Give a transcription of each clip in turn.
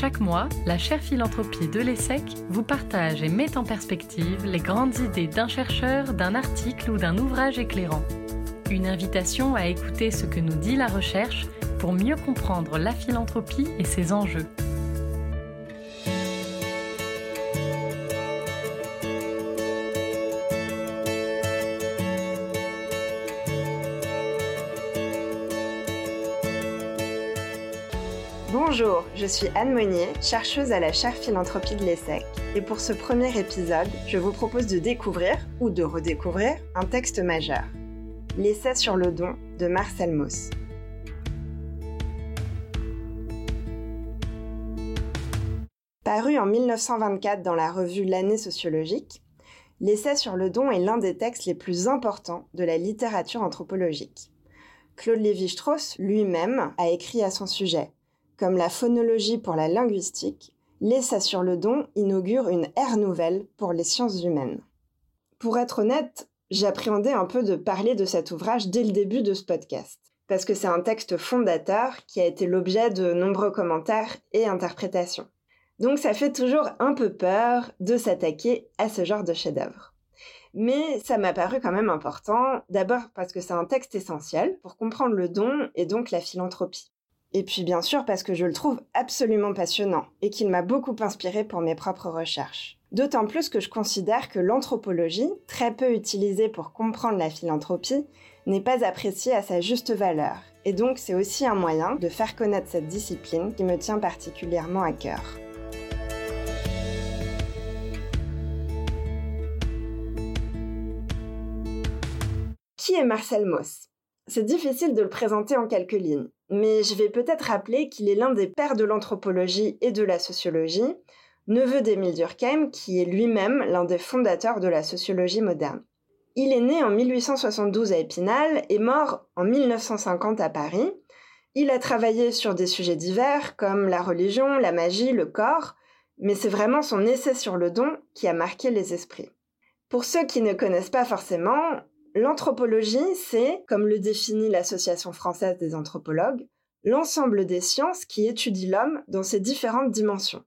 Chaque mois, la chaire philanthropie de l'ESSEC vous partage et met en perspective les grandes idées d'un chercheur, d'un article ou d'un ouvrage éclairant. Une invitation à écouter ce que nous dit la recherche pour mieux comprendre la philanthropie et ses enjeux. Bonjour, je suis Anne Monnier, chercheuse à la chaire philanthropie de l'ESSEC. Et pour ce premier épisode, je vous propose de découvrir, ou de redécouvrir, un texte majeur. L'essai sur le don de Marcel Mauss. Paru en 1924 dans la revue L'année sociologique, l'essai sur le don est l'un des textes les plus importants de la littérature anthropologique. Claude Lévi-Strauss lui-même a écrit à son sujet comme la phonologie pour la linguistique, l'essai sur le don inaugure une ère nouvelle pour les sciences humaines. Pour être honnête, j'appréhendais un peu de parler de cet ouvrage dès le début de ce podcast, parce que c'est un texte fondateur qui a été l'objet de nombreux commentaires et interprétations. Donc ça fait toujours un peu peur de s'attaquer à ce genre de chef-d'œuvre. Mais ça m'a paru quand même important, d'abord parce que c'est un texte essentiel pour comprendre le don et donc la philanthropie. Et puis bien sûr parce que je le trouve absolument passionnant et qu'il m'a beaucoup inspiré pour mes propres recherches. D'autant plus que je considère que l'anthropologie, très peu utilisée pour comprendre la philanthropie, n'est pas appréciée à sa juste valeur. Et donc c'est aussi un moyen de faire connaître cette discipline qui me tient particulièrement à cœur. Qui est Marcel Mauss? C'est difficile de le présenter en quelques lignes mais je vais peut-être rappeler qu'il est l'un des pères de l'anthropologie et de la sociologie, neveu d'Émile Durkheim, qui est lui-même l'un des fondateurs de la sociologie moderne. Il est né en 1872 à Épinal et mort en 1950 à Paris. Il a travaillé sur des sujets divers comme la religion, la magie, le corps, mais c'est vraiment son essai sur le don qui a marqué les esprits. Pour ceux qui ne connaissent pas forcément, L'anthropologie, c'est, comme le définit l'Association française des anthropologues, l'ensemble des sciences qui étudient l'homme dans ses différentes dimensions.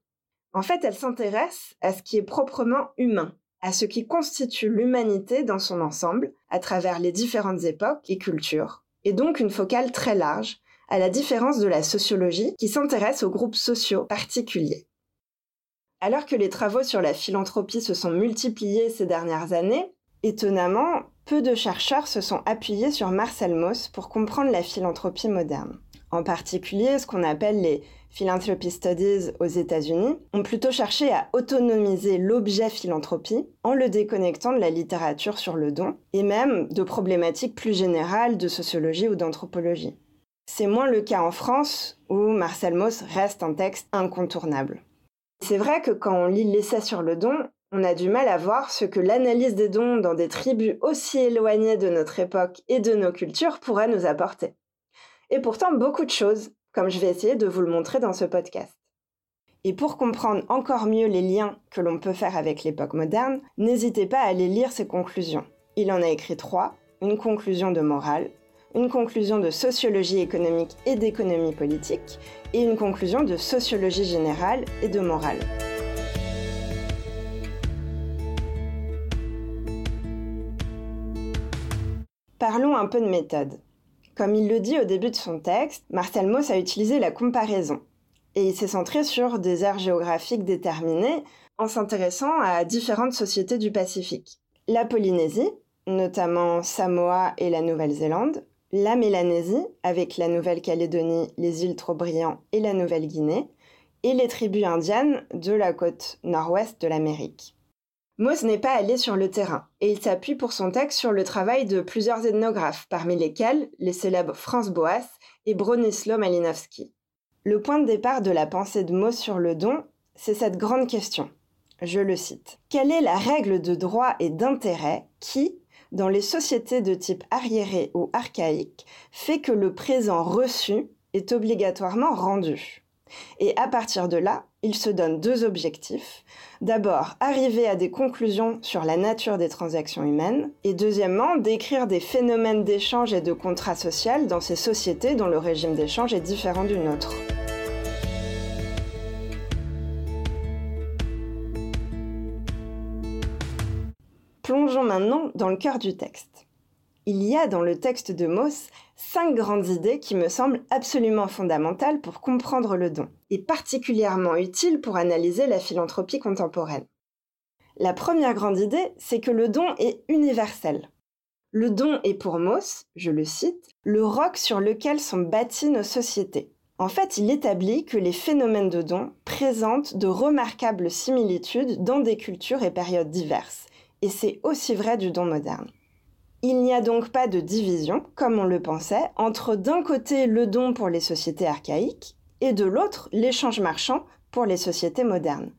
En fait, elle s'intéresse à ce qui est proprement humain, à ce qui constitue l'humanité dans son ensemble, à travers les différentes époques et cultures, et donc une focale très large, à la différence de la sociologie qui s'intéresse aux groupes sociaux particuliers. Alors que les travaux sur la philanthropie se sont multipliés ces dernières années, étonnamment, peu de chercheurs se sont appuyés sur Marcel Mauss pour comprendre la philanthropie moderne. En particulier, ce qu'on appelle les Philanthropy Studies aux États-Unis ont plutôt cherché à autonomiser l'objet philanthropie en le déconnectant de la littérature sur le don et même de problématiques plus générales de sociologie ou d'anthropologie. C'est moins le cas en France où Marcel Mauss reste un texte incontournable. C'est vrai que quand on lit l'essai sur le don, on a du mal à voir ce que l'analyse des dons dans des tribus aussi éloignées de notre époque et de nos cultures pourrait nous apporter. Et pourtant beaucoup de choses, comme je vais essayer de vous le montrer dans ce podcast. Et pour comprendre encore mieux les liens que l'on peut faire avec l'époque moderne, n'hésitez pas à aller lire ses conclusions. Il en a écrit trois, une conclusion de morale, une conclusion de sociologie économique et d'économie politique, et une conclusion de sociologie générale et de morale. Parlons un peu de méthode. Comme il le dit au début de son texte, Marcel Mauss a utilisé la comparaison. Et il s'est centré sur des aires géographiques déterminées en s'intéressant à différentes sociétés du Pacifique. La Polynésie, notamment Samoa et la Nouvelle-Zélande, la Mélanésie, avec la Nouvelle-Calédonie, les îles Trobriand et la Nouvelle-Guinée, et les tribus indiennes de la côte nord-ouest de l'Amérique. Moss n'est pas allé sur le terrain, et il s'appuie pour son texte sur le travail de plusieurs ethnographes, parmi lesquels les célèbres Franz Boas et Bronisław Malinowski. Le point de départ de la pensée de Moss sur le don c'est cette grande question. Je le cite. Quelle est la règle de droit et d'intérêt qui, dans les sociétés de type arriéré ou archaïque, fait que le présent reçu est obligatoirement rendu? Et à partir de là, il se donne deux objectifs. D'abord, arriver à des conclusions sur la nature des transactions humaines, et deuxièmement, décrire des phénomènes d'échange et de contrat social dans ces sociétés dont le régime d'échange est différent du nôtre. Plongeons maintenant dans le cœur du texte. Il y a dans le texte de Mauss cinq grandes idées qui me semblent absolument fondamentales pour comprendre le don, et particulièrement utiles pour analyser la philanthropie contemporaine. La première grande idée, c'est que le don est universel. Le don est pour Mauss, je le cite, le roc sur lequel sont bâties nos sociétés. En fait, il établit que les phénomènes de don présentent de remarquables similitudes dans des cultures et périodes diverses, et c'est aussi vrai du don moderne. Il n'y a donc pas de division, comme on le pensait, entre d'un côté le don pour les sociétés archaïques et de l'autre l'échange marchand pour les sociétés modernes.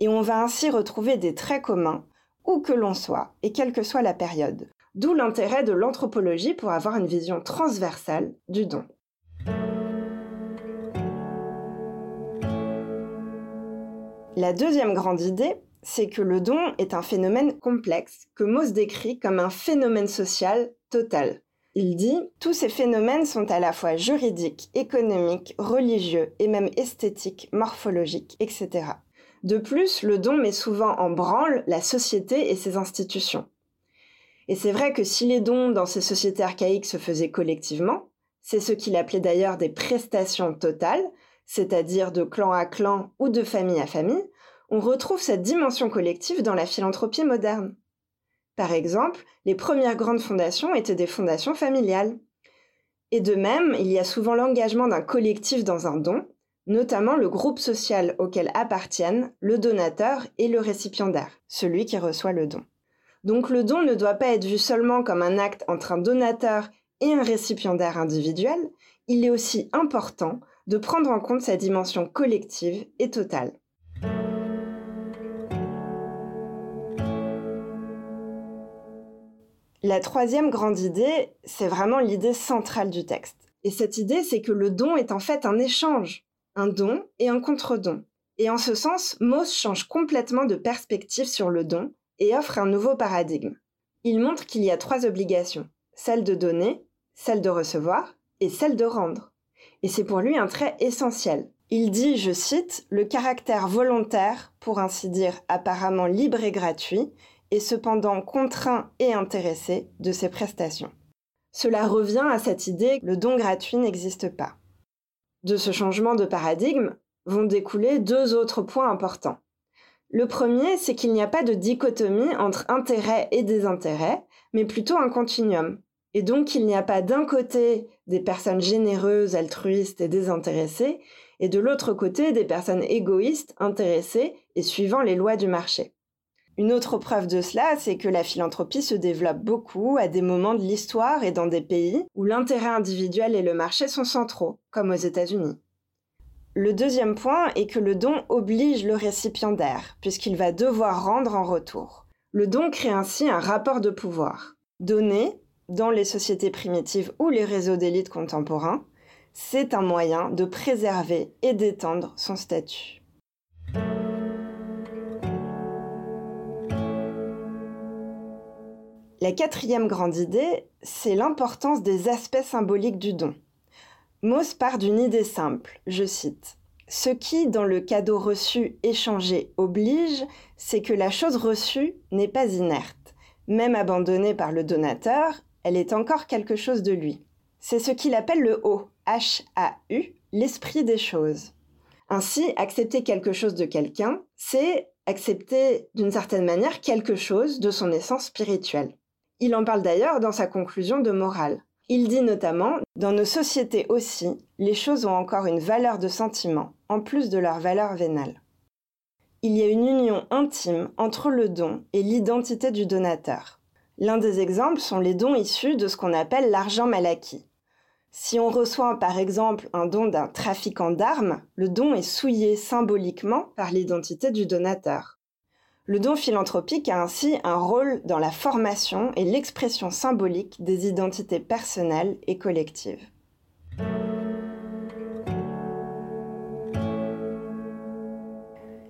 Et on va ainsi retrouver des traits communs, où que l'on soit, et quelle que soit la période. D'où l'intérêt de l'anthropologie pour avoir une vision transversale du don. La deuxième grande idée, c'est que le don est un phénomène complexe que Mauss décrit comme un phénomène social total. Il dit Tous ces phénomènes sont à la fois juridiques, économiques, religieux et même esthétiques, morphologiques, etc. De plus, le don met souvent en branle la société et ses institutions. Et c'est vrai que si les dons dans ces sociétés archaïques se faisaient collectivement, c'est ce qu'il appelait d'ailleurs des prestations totales, c'est-à-dire de clan à clan ou de famille à famille, on retrouve cette dimension collective dans la philanthropie moderne. Par exemple, les premières grandes fondations étaient des fondations familiales. Et de même, il y a souvent l'engagement d'un collectif dans un don, notamment le groupe social auquel appartiennent le donateur et le récipiendaire, celui qui reçoit le don. Donc le don ne doit pas être vu seulement comme un acte entre un donateur et un récipiendaire individuel, il est aussi important de prendre en compte sa dimension collective et totale. La troisième grande idée, c'est vraiment l'idée centrale du texte. Et cette idée, c'est que le don est en fait un échange, un don et un contre-don. Et en ce sens, Mauss change complètement de perspective sur le don et offre un nouveau paradigme. Il montre qu'il y a trois obligations, celle de donner, celle de recevoir et celle de rendre. Et c'est pour lui un trait essentiel. Il dit, je cite, le caractère volontaire, pour ainsi dire apparemment libre et gratuit, et cependant contraint et intéressé de ces prestations. Cela revient à cette idée que le don gratuit n'existe pas. De ce changement de paradigme vont découler deux autres points importants. Le premier, c'est qu'il n'y a pas de dichotomie entre intérêt et désintérêt, mais plutôt un continuum. Et donc il n'y a pas d'un côté des personnes généreuses, altruistes et désintéressées, et de l'autre côté des personnes égoïstes, intéressées et suivant les lois du marché. Une autre preuve de cela, c'est que la philanthropie se développe beaucoup à des moments de l'histoire et dans des pays où l'intérêt individuel et le marché sont centraux, comme aux États-Unis. Le deuxième point est que le don oblige le récipiendaire, puisqu'il va devoir rendre en retour. Le don crée ainsi un rapport de pouvoir. Donner, dans les sociétés primitives ou les réseaux d'élite contemporains, c'est un moyen de préserver et d'étendre son statut. La quatrième grande idée, c'est l'importance des aspects symboliques du don. Mauss part d'une idée simple, je cite. Ce qui, dans le cadeau reçu échangé, oblige, c'est que la chose reçue n'est pas inerte. Même abandonnée par le donateur, elle est encore quelque chose de lui. C'est ce qu'il appelle le haut, H-A-U, l'esprit des choses. Ainsi, accepter quelque chose de quelqu'un, c'est accepter d'une certaine manière quelque chose de son essence spirituelle. Il en parle d'ailleurs dans sa conclusion de morale. Il dit notamment Dans nos sociétés aussi, les choses ont encore une valeur de sentiment, en plus de leur valeur vénale. Il y a une union intime entre le don et l'identité du donateur. L'un des exemples sont les dons issus de ce qu'on appelle l'argent mal acquis. Si on reçoit par exemple un don d'un trafiquant d'armes, le don est souillé symboliquement par l'identité du donateur. Le don philanthropique a ainsi un rôle dans la formation et l'expression symbolique des identités personnelles et collectives.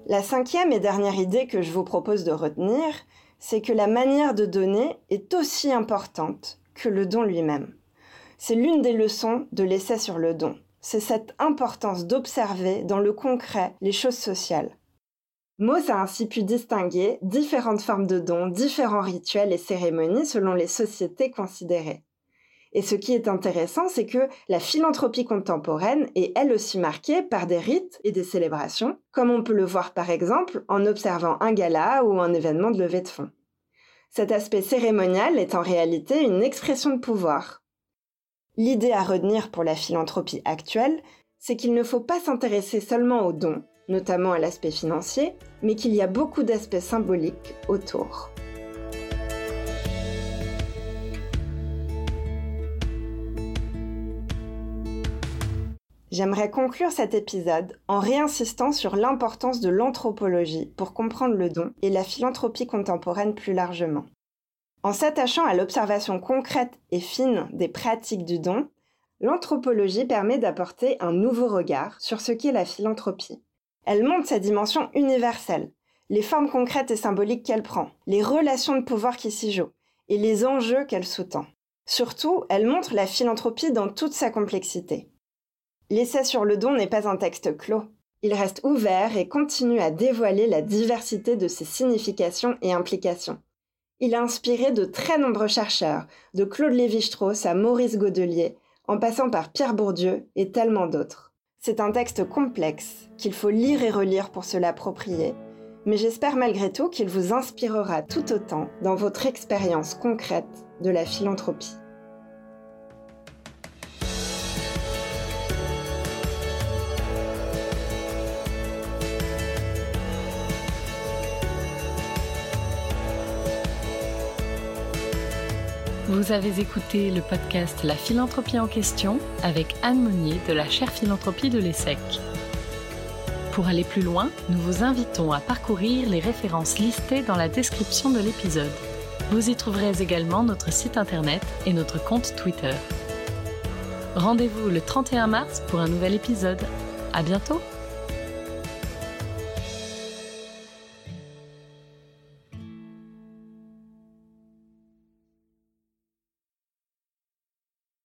La cinquième et dernière idée que je vous propose de retenir, c'est que la manière de donner est aussi importante que le don lui-même. C'est l'une des leçons de l'essai sur le don. C'est cette importance d'observer dans le concret les choses sociales. Mauss a ainsi pu distinguer différentes formes de dons, différents rituels et cérémonies selon les sociétés considérées. Et ce qui est intéressant, c'est que la philanthropie contemporaine est elle aussi marquée par des rites et des célébrations, comme on peut le voir par exemple en observant un gala ou un événement de levée de fonds. Cet aspect cérémonial est en réalité une expression de pouvoir. L'idée à retenir pour la philanthropie actuelle, c'est qu'il ne faut pas s'intéresser seulement aux dons, notamment à l'aspect financier, mais qu'il y a beaucoup d'aspects symboliques autour. J'aimerais conclure cet épisode en réinsistant sur l'importance de l'anthropologie pour comprendre le don et la philanthropie contemporaine plus largement. En s'attachant à l'observation concrète et fine des pratiques du don, l'anthropologie permet d'apporter un nouveau regard sur ce qu'est la philanthropie. Elle montre sa dimension universelle, les formes concrètes et symboliques qu'elle prend, les relations de pouvoir qui s'y jouent et les enjeux qu'elle sous-tend. Surtout, elle montre la philanthropie dans toute sa complexité. L'essai sur le don n'est pas un texte clos. Il reste ouvert et continue à dévoiler la diversité de ses significations et implications. Il a inspiré de très nombreux chercheurs, de Claude Lévi-Strauss à Maurice Godelier, en passant par Pierre Bourdieu et tellement d'autres. C'est un texte complexe qu'il faut lire et relire pour se l'approprier, mais j'espère malgré tout qu'il vous inspirera tout autant dans votre expérience concrète de la philanthropie. Vous avez écouté le podcast La philanthropie en question avec Anne Monnier de la chaire philanthropie de l'ESSEC. Pour aller plus loin, nous vous invitons à parcourir les références listées dans la description de l'épisode. Vous y trouverez également notre site internet et notre compte Twitter. Rendez-vous le 31 mars pour un nouvel épisode. À bientôt!